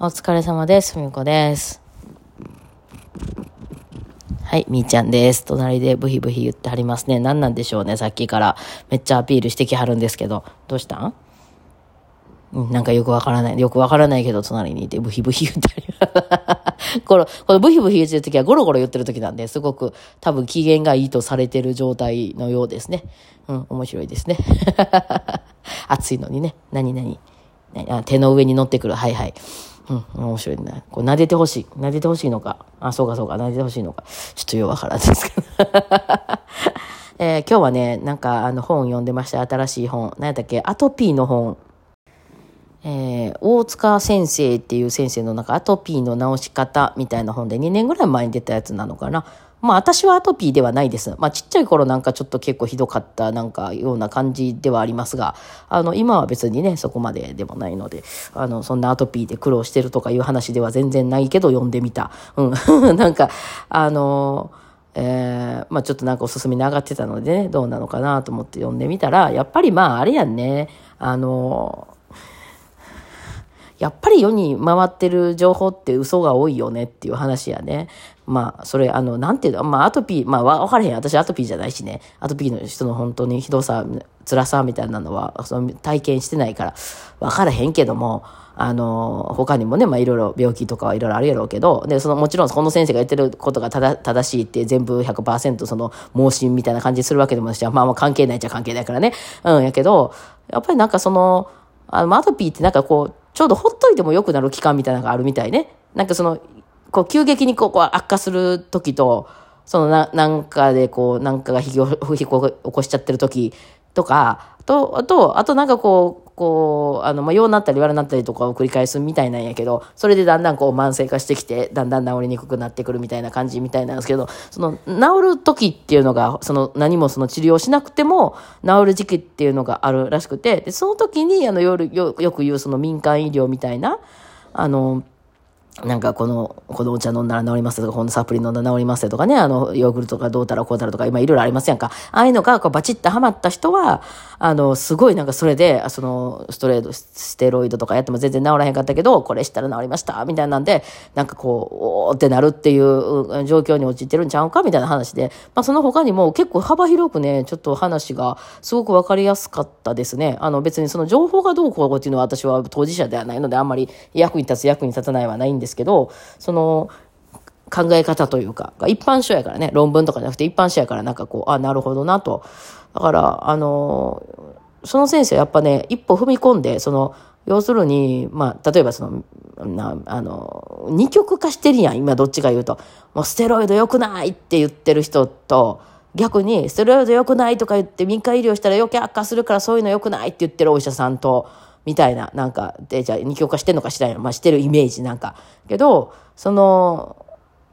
お疲れ様です。ふみこです。はい、みーちゃんです。隣でブヒブヒ言ってはりますね。何なんでしょうね、さっきから。めっちゃアピールしてきはるんですけど。どうしたん？うんなんかよくわからない。よくわからないけど、隣にいてブヒブヒ言ってはり この、このブヒブヒ言ってる時はゴロゴロ言ってる時なんで、すごく多分機嫌がいいとされてる状態のようですね。うん、面白いですね。暑いのにね。何々。ねあ手の上に乗ってくる。はいはい。うん、面白いね。こう撫でてほしい。撫でてほしいのか。あ、そうかそうか。撫でてほしいのか。ちょっとようわからんですけど。えー今日はね、なんかあの本読んでました？新しい本。何やったっけ？アトピーの本。えー大塚先生っていう先生のなんかアトピーの治し方みたいな本で2年ぐらい前に出たやつなのかな？まあ私はアトピーではないです。まあちっちゃい頃なんかちょっと結構ひどかったなんかような感じではありますが、あの今は別にね、そこまででもないので、あのそんなアトピーで苦労してるとかいう話では全然ないけど読んでみた。うん。なんか、あのえーまあちょっとなんかおすすめに上がってたのでね、どうなのかなと思って読んでみたら、やっぱりまああれやんね、あのやっぱり世に回ってる情報って嘘が多いよねっていう話やね。まあ、それ、あの、なんていうの、まあ、アトピー、まあ、わからへん。私アトピーじゃないしね。アトピーの人の本当にひどさ、辛さみたいなのは、その体験してないから、わからへんけども、あの、他にもね、まあ、いろいろ病気とかはいろいろあるやろうけど、で、その、もちろん、この先生が言ってることがただ正しいって全部100%その、盲信みたいな感じするわけでもないし、まあ、まあ、関係ないっちゃ関係ないからね。うん、やけど、やっぱりなんかその、あの、アトピーってなんかこう、ちょうどほっといても良くなる期間みたいなのがあるみたいね。なんかその、こう、急激にこう、こう悪化する時と、そのな、なんかでこう、なんかが引き起き起こしちゃってる時とか、と、あと、あとなんかこう、こう、あの、まあ、弱なったり悪なったりとかを繰り返すみたいなんやけど、それでだんだんこう慢性化してきて、だんだん治りにくくなってくるみたいな感じみたいなんですけど、その、治る時っていうのが、その、何もその治療しなくても、治る時期っていうのがあるらしくて、で、その時に、あの、夜、よ、よく言うその民間医療みたいな、あの、なんかこの、このお茶飲んだら治りますとか、このサプリ飲んだら治りますとかね、あの、ヨーグルトとかどうたらこうたらとか、今いろいろありますやんか。ああいうのがこうバチッとハマった人は、あの、すごいなんかそれで、その、ストレート、ステロイドとかやっても全然治らへんかったけど、これしたら治りました、みたいなんで、なんかこう、おーってなるっていう状況に陥ってるんちゃうかみたいな話で、まあその他にも結構幅広くね、ちょっと話がすごくわかりやすかったですね。あの別にその情報がどうこうっていうのは私は当事者ではないので、あんまり役に立つ役に立たないはないんですですけど、その、考え方というか、一般書やからね、論文とかじゃなくて一般書やからなんかこう、あ、なるほどなと。だから、あの、その先生はやっぱね、一歩踏み込んで、その、要するに、まあ、例えばその、な、あの、二極化してるやん、今どっちか言うと。もうステロイド良くないって言ってる人と、逆に、ステロイド良くないとか言って民間医療したら余計悪化するからそういうの良くないって言ってるお医者さんと、みたいな、なんか、で、じゃあ二極化してんのかしらんよ。まあ、してるイメージなんか。けど、その、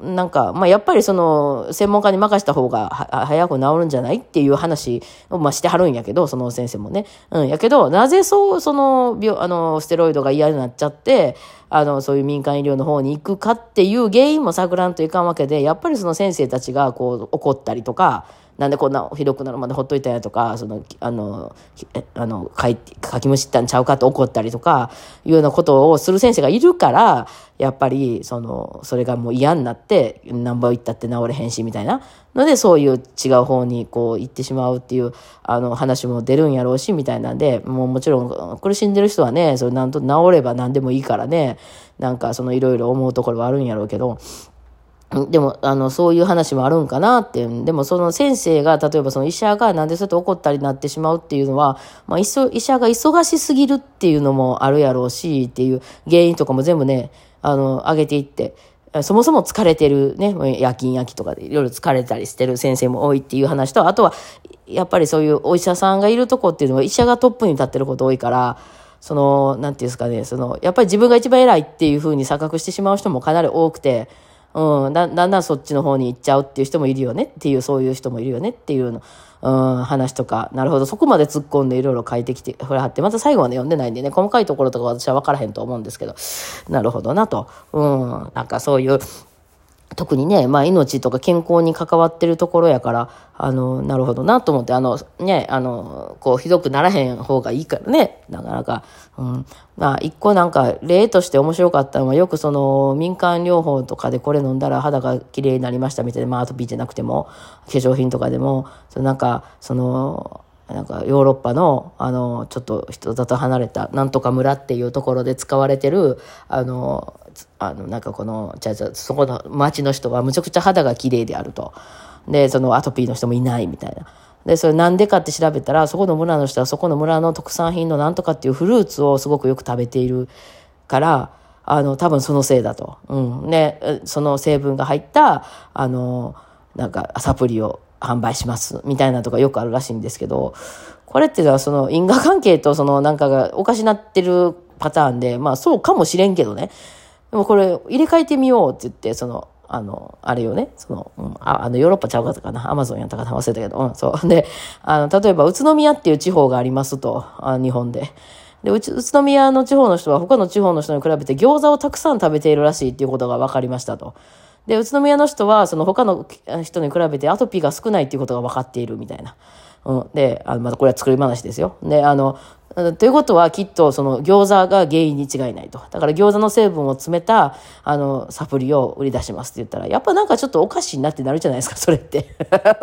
なんか、まあ、やっぱりその、専門家に任した方が早く治るんじゃないっていう話を、まあ、してはるんやけど、その先生もね。うん、やけど、なぜそう、その、病、あの、ステロイドが嫌になっちゃって、あの、そういう民間医療の方に行くかっていう原因も探らんといかんわけで、やっぱりその先生たちが、こう、怒ったりとか、なんでこんなひどくなるまでほっといたんやとか、その、あの、あの、書いて、書きむしったんちゃうかと怒ったりとか、いうようなことをする先生がいるから、やっぱり、その、それがもう嫌になって、何倍行ったって治れへんし、みたいな。ので、そういう違う方にこう行ってしまうっていう、あの、話も出るんやろうし、みたいなんで、もうもちろん苦しんでる人はね、それなんと治れば何でもいいからね、なんかそのいろいろ思うところはあるんやろうけど、でも、あの、そういう話もあるんかなっていう。でも、その先生が、例えばその医者がなんでそうやって怒ったりなってしまうっていうのは、まあ、いそ医者が忙しすぎるっていうのもあるやろうし、っていう原因とかも全部ね、あの、上げていって、そもそも疲れてるね、夜勤夜勤とかでいろいろ疲れたりしてる先生も多いっていう話と、あとは、やっぱりそういうお医者さんがいるとこっていうのは医者がトップに立ってること多いから、その、なんていうんですかね、その、やっぱり自分が一番偉いっていうふうに錯覚してしまう人もかなり多くて、うん、だんだんそっちの方に行っちゃうっていう人もいるよねっていう、そういう人もいるよねっていうの、うん、話とか、なるほど、そこまで突っ込んでいろいろ書いてきて、ふらはって、また最後まで読んでないんでね、細かいところとか私は分からへんと思うんですけど、なるほどなと。うん、なんかそういう、特にね、まあ命とか健康に関わってるところやから、あの、なるほどなと思って、あの、ね、あの、こう、ひどくならへん方がいいからね、なかなか。うん。まあ、一個なんか、例として面白かったのは、よくその、民間療法とかでこれ飲んだら肌が綺麗になりましたみたいな、まあ、アトピーじゃなくても、化粧品とかでも、そのなんか、その、なんかヨーロッパの、あの、ちょっと人里離れた、なんとか村っていうところで使われてる、あの、あの、なんかこの、じゃじゃそこの町の人はむちゃくちゃ肌が綺麗であると。で、そのアトピーの人もいないみたいな。で、それなんでかって調べたら、そこの村の人はそこの村の特産品のなんとかっていうフルーツをすごくよく食べているから、あの、多分そのせいだと。うん。で、その成分が入った、あの、なんかサプリを販売しますみたいなとかよくあるらしいんですけど、これっていうのはその因果関係とそのなんかがおかしなってるパターンで、まあそうかもしれんけどね。でもこれ入れ替えてみようって言って、その、あの、あれよね、その、うん、ああの、ヨーロッパちゃうかったかな、アマゾンやったかな、忘れたけど、うん、そう。で、あの、例えば、宇都宮っていう地方がありますと、あ日本で。で、宇都宮の地方の人は他の地方の人に比べて餃子をたくさん食べているらしいっていうことが分かりましたと。で、宇都宮の人は、その他の人に比べてアトピーが少ないっていうことが分かっているみたいな。うん。で、あの、またこれは作り話ですよ。で、あの、ということはきっとその餃子が原因に違いないと。だから餃子の成分を詰めたあのサプリを売り出しますって言ったら、やっぱなんかちょっとおかしいなってなるじゃないですか、それって。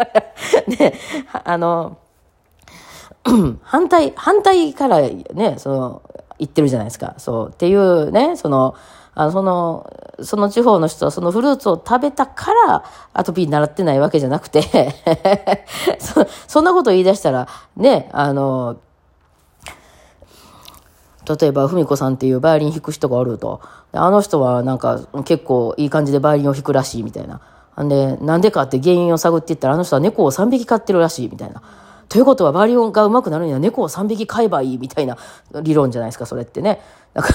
で、あの、反対、反対からね、その、言ってるじゃないですか。そう。っていうね、その、あの、その、その地方の人はそのフルーツを食べたからアトピーに習ってないわけじゃなくて そ、そんなこと言い出したら、ね、あの、例えば、ふみこさんっていうバイオリン弾く人がおると。あの人はなんか結構いい感じでバイオリンを弾くらしいみたいな。んで、なんでかって原因を探っていったら、あの人は猫を3匹飼ってるらしいみたいな。ということは、バリオンがうまくなるには猫を3匹飼えばいいみたいな理論じゃないですか、それってね。だか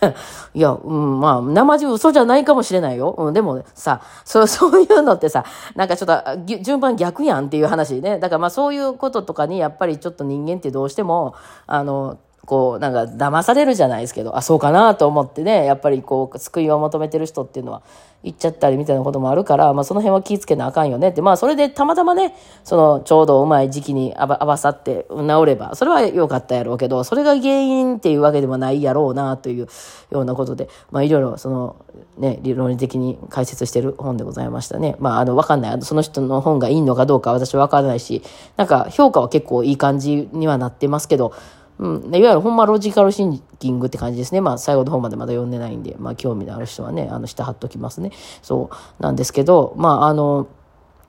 ら、いや、うん、まあ、生地嘘じゃないかもしれないよ。うん、でもさ、そう、そういうのってさ、なんかちょっと、順番逆やんっていう話ね。だからまあそういうこととかに、やっぱりちょっと人間ってどうしても、あの、こう、なんか騙されるじゃないですけど、あ、そうかなと思ってね、やっぱりこう、救いを求めてる人っていうのは、行っちゃったりみたいなこともあるから、まあその辺は気ぃつけなあかんよねって、まあそれでたまたまね、そのちょうどうまい時期にあば合わさって治れば、それは良かったやろうけど、それが原因っていうわけでもないやろうなというようなことで、まあいろいろそのね、理論的に解説してる本でございましたね。まああのわかんない。その人の本がいいのかどうか私はわからないし、なんか評価は結構いい感じにはなってますけど、うん、いわゆるほんまロジカルシンキングって感じですね。まあ最後の方までまだ読んでないんで、まあ興味のある人はね、あの下貼っときますね。そうなんですけど、まああの、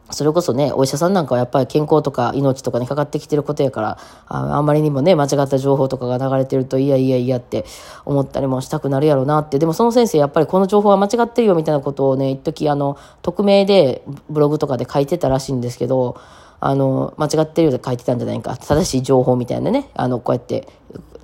それこそね、お医者さんなんかはやっぱり健康とか命とかにかかってきてることやから、ああんまりにもね、間違った情報とかが流れてると、いやいやいやって思ったりもしたくなるやろうなって。でもその先生、やっぱりこの情報は間違ってるよみたいなことをね、一時あの、匿名でブログとかで書いてたらしいんですけど、あの、間違ってるようで書いてたんじゃないか。正しい情報みたいなね。あの、こうやって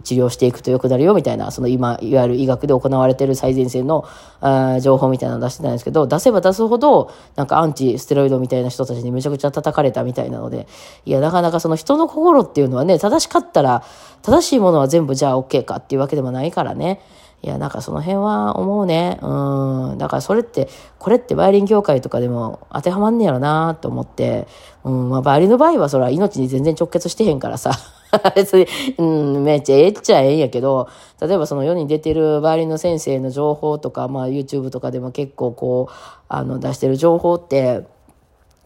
治療していくと良くなるよみたいな、その今、いわゆる医学で行われてる最前線のあ情報みたいなの出してたんですけど、出せば出すほど、なんかアンチステロイドみたいな人たちにめちゃくちゃ叩かれたみたいなので、いや、なかなかその人の心っていうのはね、正しかったら、正しいものは全部じゃあ OK かっていうわけでもないからね。いや、なんかその辺は思うね。うん。だからそれって、これってバイオリン協会とかでも当てはまんねやろなと思って、うん、まあバイオリンの場合はそれは命に全然直結してへんからさ。別に、うん、めっちゃええっちゃええんやけど、例えばその世に出てるバイオリンの先生の情報とか、まあ YouTube とかでも結構こう、あの出してる情報って、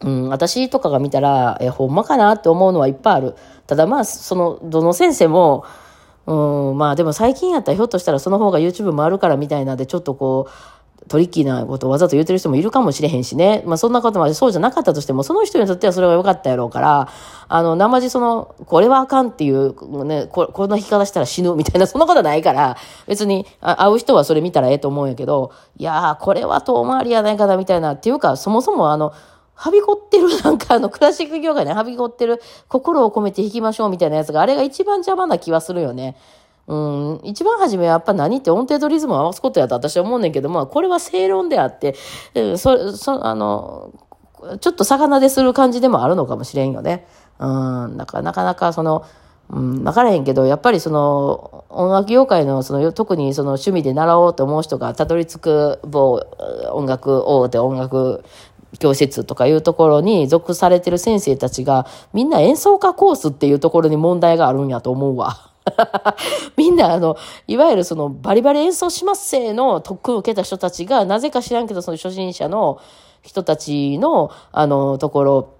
うん、私とかが見たら、え、ほんまかなって思うのはいっぱいある。ただまあ、その、どの先生も、うん、まあでも最近やったらひょっとしたらその方が YouTube もあるからみたいなんでちょっとこう、トリッキーなことをわざと言ってる人もいるかもしれへんしね。まあそんなことまでそうじゃなかったとしても、その人にとってはそれが良かったやろうから、あの、生地その、これはあかんっていう、ね、ここんな弾き方したら死ぬみたいな、そんなことないから、別に会う人はそれ見たらええと思うんやけど、いやー、これは遠回りやないかなみたいな、っていうか、そもそもあの、はびこってる、なんかあの、クラシック業界ね、はびこってる、心を込めて弾きましょうみたいなやつが、あれが一番邪魔な気はするよね。うん、一番初めはやっぱ何って音程とリズムを合わすことやと私は思うねんけど、まあ、これは正論であって、うんそ、そ、あの、ちょっと魚でする感じでもあるのかもしれんよね。うん、だからなかなかその、うん、わからへんけど、やっぱりその、音楽業界の、その、特にその趣味で習おうと思う人がたどり着く某音楽大手音楽教室とかいうところに属されてる先生たちが、みんな演奏家コースっていうところに問題があるんやと思うわ。みんな、あの、いわゆるそのバリバリ演奏しますせーの特訓を受けた人たちが、なぜか知らんけど、その初心者の人たちの、あの、ところ、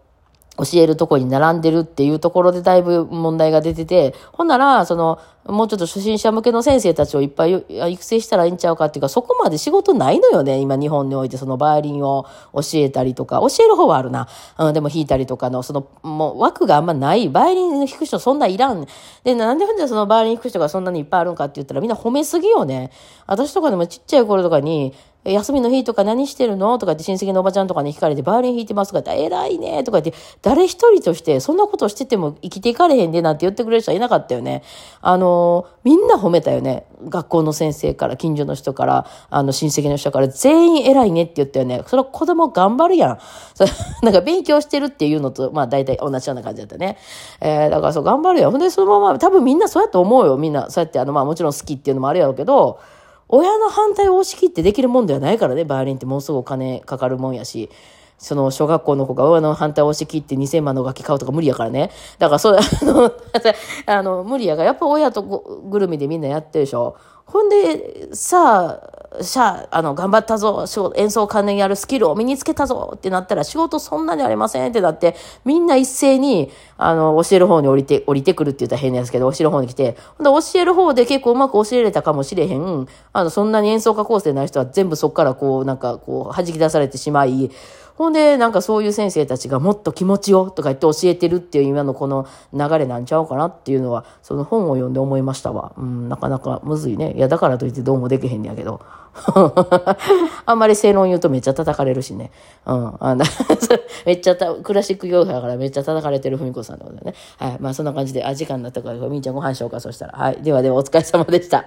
教えるとこに並んでるっていうところでだいぶ問題が出てて、ほんなら、その、もうちょっと初心者向けの先生たちをいっぱい育成したらいいんちゃうかっていうか、そこまで仕事ないのよね、今日本においてそのバイオリンを教えたりとか、教える方はあるな。うん、でも弾いたりとかの、その、もう枠があんまない。バイオリン弾く人そんないらん。で、なんでほんでそのバイオリン弾く人がそんなにいっぱいあるんかって言ったらみんな褒めすぎよね。私とかでもちっちゃい頃とかに、休みの日とか何してるの？とかって親戚のおばちゃんとかに聞かれて、バイオリン弾いてますとかって、偉いねとか言って、誰一人としてそんなことしてても生きていかれへんでなんて言ってくれる人はいなかったよね。あの、みんな褒めたよね。学校の先生から、近所の人から、あの、親戚の人から、全員偉いねって言ったよね。それは子供頑張るやん。なんか勉強してるっていうのと、まあ大体同じような感じだったね。えー、だからそう頑張るやん。ほんで、そのまま、多分みんなそうやと思うよ。みんな、そうやって、あの、まあもちろん好きっていうのもあるやろうけど、親の反対を押し切ってできるもんではないからね、バイオリンってもうすぐお金かかるもんやし。その小学校の子が親の反対を押し切って2000万の楽器買うとか無理やからね。だからそう、あの、あの無理やからやっぱ親とぐるみでみんなやってるでしょ。ほんで、さあ、しゃあ、あの、頑張ったぞ、仕事演奏関連やるスキルを身につけたぞってなったら、仕事そんなにありませんってなって、みんな一斉に、あの、教える方に降りて、降りてくるって言ったら変なんですけど、教える方に来て、ほんで、教える方で結構うまく教えれたかもしれへん。あの、そんなに演奏家構成ない人は全部そっからこう、なんかこう、弾き出されてしまい、ほんで、なんかそういう先生たちがもっと気持ちをとか言って教えてるっていう今のこの流れなんちゃうかなっていうのは、その本を読んで思いましたわ。うん、なかなかむずいね。いや、だからといってどうもできへんねやけど。あんまり正論言うとめっちゃ叩かれるしね。うん。あ めっちゃた、クラシック業界だからめっちゃ叩かれてるふみこさんのことね。はい。まあそんな感じで、あ、時間になったから、みーちゃんご飯しようか、そしたら。はい。ではではお疲れ様でした。